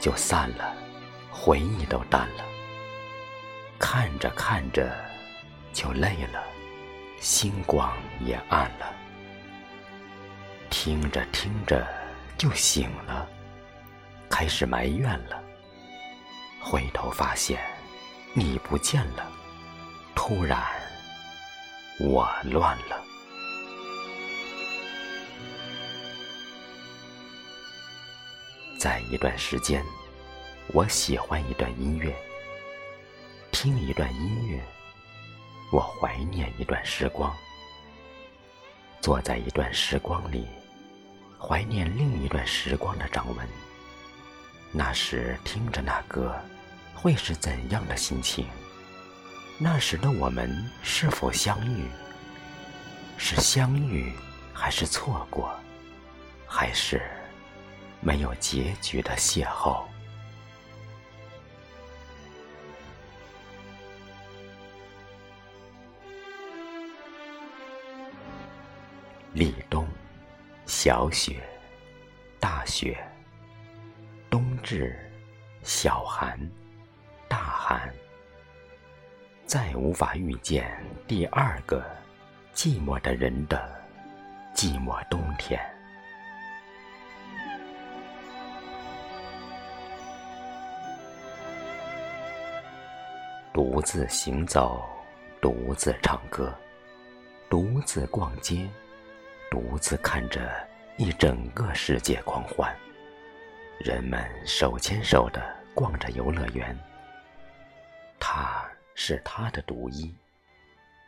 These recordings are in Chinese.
就散了，回忆都淡了；看着看着就累了，星光也暗了；听着听着就醒了，开始埋怨了。回头发现你不见了，突然我乱了。在一段时间，我喜欢一段音乐，听一段音乐，我怀念一段时光。坐在一段时光里，怀念另一段时光的掌纹。那时听着那歌，会是怎样的心情？那时的我们是否相遇？是相遇，还是错过？还是？没有结局的邂逅。立冬，小雪，大雪，冬至，小寒，大寒，再无法遇见第二个寂寞的人的寂寞冬天。独自行走，独自唱歌，独自逛街，独自看着一整个世界狂欢。人们手牵手的逛着游乐园。他是他的独一，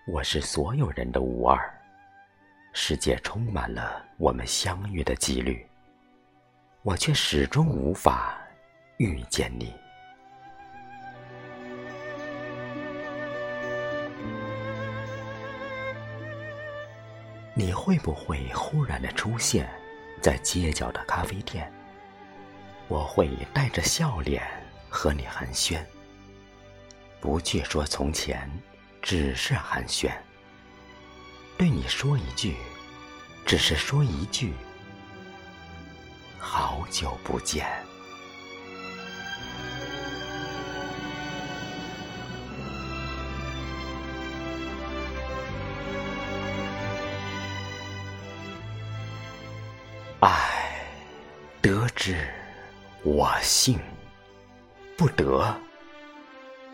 我是所有人的无二。世界充满了我们相遇的几率，我却始终无法遇见你。你会不会忽然的出现在街角的咖啡店？我会带着笑脸和你寒暄，不去说从前，只是寒暄。对你说一句，只是说一句，好久不见。得之我幸；不得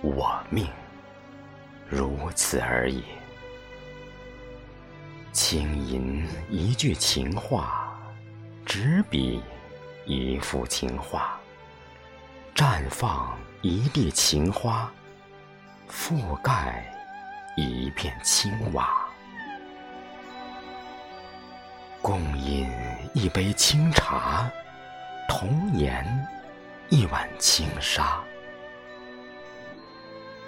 我命，如此而已。轻吟一句情话，执笔一幅情画，绽放一地情花，覆盖一片青瓦。共饮一杯清茶，童年一碗清沙，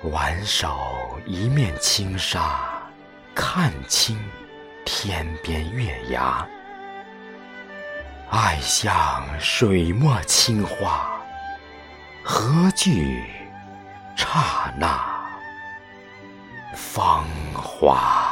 挽手一面轻纱，看清天边月牙。爱像水墨青花，何惧刹那芳华？